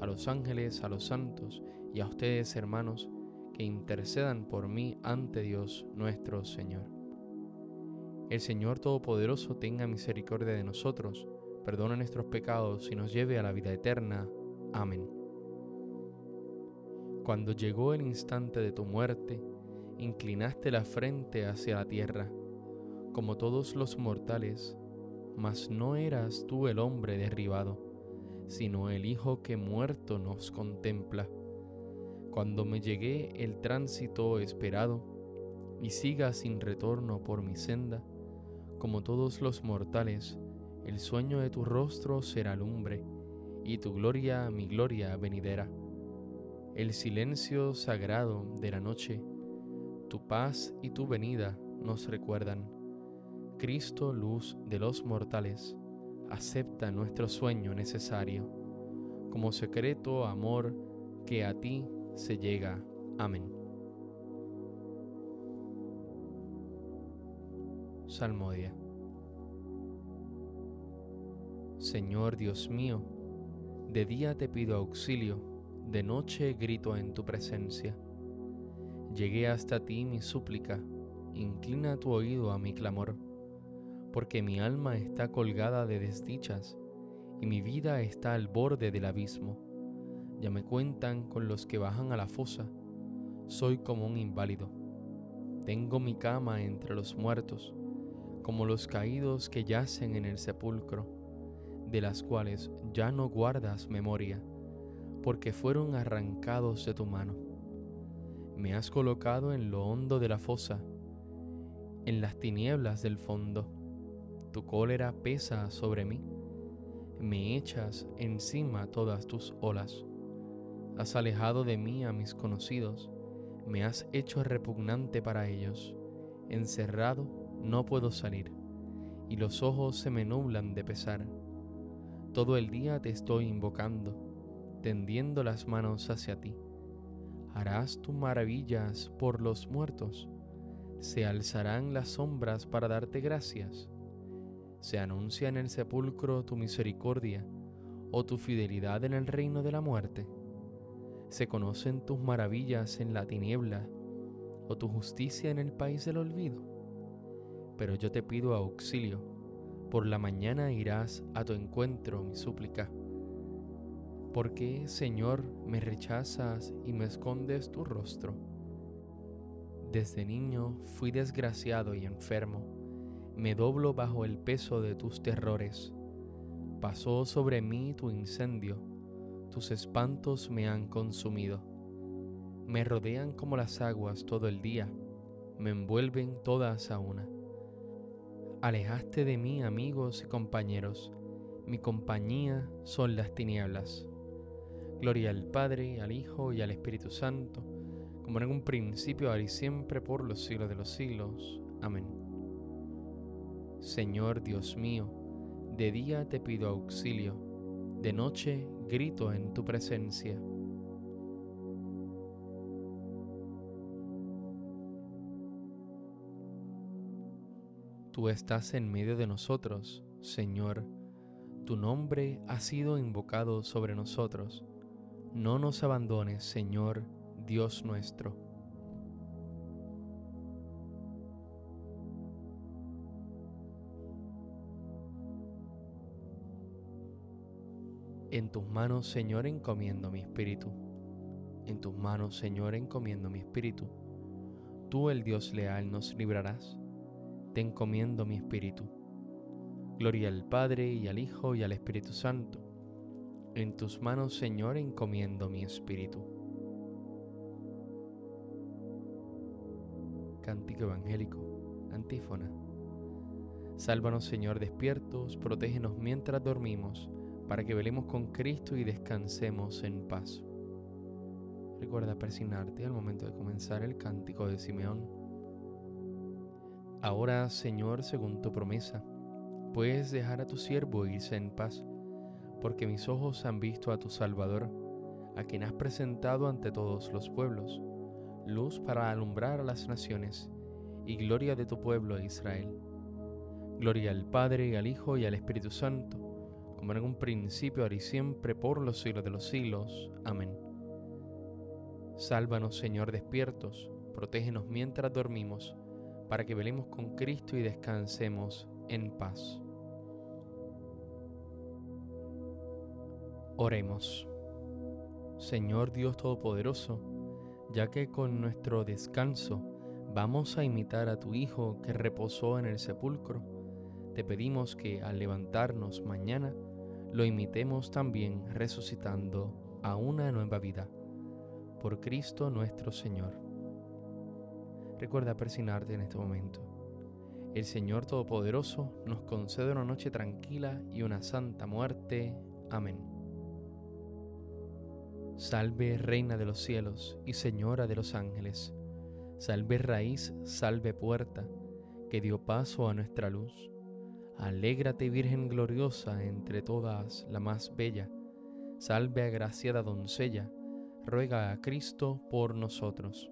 a los ángeles, a los santos y a ustedes, hermanos, que intercedan por mí ante Dios nuestro Señor. El Señor Todopoderoso tenga misericordia de nosotros, perdone nuestros pecados y nos lleve a la vida eterna. Amén. Cuando llegó el instante de tu muerte, inclinaste la frente hacia la tierra, como todos los mortales, mas no eras tú el hombre derribado, sino el Hijo que muerto nos contempla cuando me llegue el tránsito esperado y siga sin retorno por mi senda, como todos los mortales, el sueño de tu rostro será lumbre, y tu gloria mi gloria venidera. El silencio sagrado de la noche, tu paz y tu venida nos recuerdan. Cristo, luz de los mortales, acepta nuestro sueño necesario, como secreto amor que a ti se llega. Amén. Salmodia. Señor Dios mío, de día te pido auxilio, de noche grito en tu presencia. Llegué hasta ti mi súplica, inclina tu oído a mi clamor, porque mi alma está colgada de desdichas y mi vida está al borde del abismo ya me cuentan con los que bajan a la fosa, soy como un inválido. Tengo mi cama entre los muertos, como los caídos que yacen en el sepulcro, de las cuales ya no guardas memoria, porque fueron arrancados de tu mano. Me has colocado en lo hondo de la fosa, en las tinieblas del fondo. Tu cólera pesa sobre mí, me echas encima todas tus olas. Has alejado de mí a mis conocidos, me has hecho repugnante para ellos. Encerrado no puedo salir, y los ojos se me nublan de pesar. Todo el día te estoy invocando, tendiendo las manos hacia ti. Harás tus maravillas por los muertos, se alzarán las sombras para darte gracias. Se anuncia en el sepulcro tu misericordia o tu fidelidad en el reino de la muerte se conocen tus maravillas en la tiniebla o tu justicia en el país del olvido. Pero yo te pido auxilio, por la mañana irás a tu encuentro mi súplica. ¿Por qué, Señor, me rechazas y me escondes tu rostro? Desde niño fui desgraciado y enfermo, me doblo bajo el peso de tus terrores. Pasó sobre mí tu incendio, tus espantos me han consumido. Me rodean como las aguas todo el día, me envuelven todas a una. Alejaste de mí amigos y compañeros, mi compañía son las tinieblas. Gloria al Padre, al Hijo y al Espíritu Santo, como en un principio, ahora y siempre, por los siglos de los siglos. Amén. Señor Dios mío, de día te pido auxilio, de noche grito en tu presencia. Tú estás en medio de nosotros, Señor. Tu nombre ha sido invocado sobre nosotros. No nos abandones, Señor, Dios nuestro. En tus manos, Señor, encomiendo mi espíritu. En tus manos, Señor, encomiendo mi espíritu. Tú, el Dios leal, nos librarás. Te encomiendo mi espíritu. Gloria al Padre y al Hijo y al Espíritu Santo. En tus manos, Señor, encomiendo mi espíritu. Cántico Evangélico, antífona. Sálvanos, Señor, despiertos, protégenos mientras dormimos para que velemos con Cristo y descansemos en paz. Recuerda persignarte al momento de comenzar el cántico de Simeón. Ahora, Señor, según tu promesa, puedes dejar a tu siervo irse en paz, porque mis ojos han visto a tu Salvador, a quien has presentado ante todos los pueblos, luz para alumbrar a las naciones y gloria de tu pueblo Israel. Gloria al Padre, al Hijo y al Espíritu Santo como en un principio, ahora y siempre, por los siglos de los siglos. Amén. Sálvanos, Señor, despiertos, protégenos mientras dormimos, para que velemos con Cristo y descansemos en paz. Oremos. Señor Dios Todopoderoso, ya que con nuestro descanso vamos a imitar a tu Hijo que reposó en el sepulcro, te pedimos que al levantarnos mañana lo imitemos también resucitando a una nueva vida. Por Cristo nuestro Señor. Recuerda persignarte en este momento. El Señor Todopoderoso nos concede una noche tranquila y una santa muerte. Amén. Salve Reina de los cielos y Señora de los ángeles. Salve raíz, salve puerta, que dio paso a nuestra luz. Alégrate Virgen gloriosa entre todas la más bella, salve agraciada doncella, ruega a Cristo por nosotros.